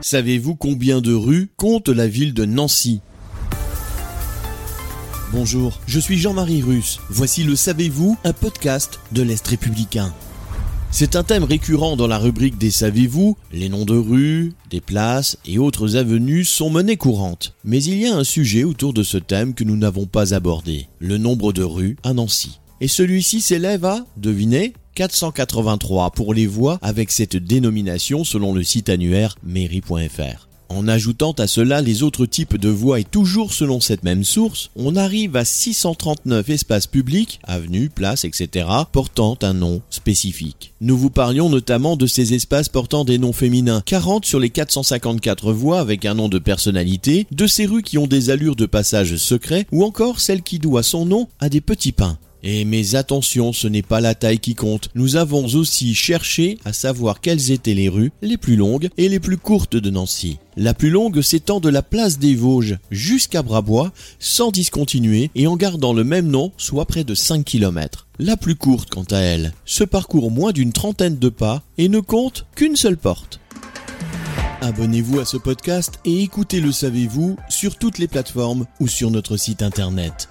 Savez-vous combien de rues compte la ville de Nancy? Bonjour, je suis Jean-Marie Russe. Voici le Savez-vous, un podcast de l'Est républicain. C'est un thème récurrent dans la rubrique des Savez-vous. Les noms de rues, des places et autres avenues sont monnaie courante. Mais il y a un sujet autour de ce thème que nous n'avons pas abordé. Le nombre de rues à Nancy. Et celui-ci s'élève à, devinez, 483 pour les voies avec cette dénomination selon le site annuaire mairie.fr. En ajoutant à cela les autres types de voies et toujours selon cette même source, on arrive à 639 espaces publics, avenues, places, etc., portant un nom spécifique. Nous vous parlions notamment de ces espaces portant des noms féminins, 40 sur les 454 voies avec un nom de personnalité, de ces rues qui ont des allures de passage secret, ou encore celle qui doit son nom à des petits pains. Mais attention, ce n'est pas la taille qui compte. Nous avons aussi cherché à savoir quelles étaient les rues les plus longues et les plus courtes de Nancy. La plus longue s'étend de la place des Vosges jusqu'à Brabois, sans discontinuer et en gardant le même nom, soit près de 5 km. La plus courte, quant à elle, se parcourt moins d'une trentaine de pas et ne compte qu'une seule porte. Abonnez-vous à ce podcast et écoutez Le Savez-vous sur toutes les plateformes ou sur notre site internet.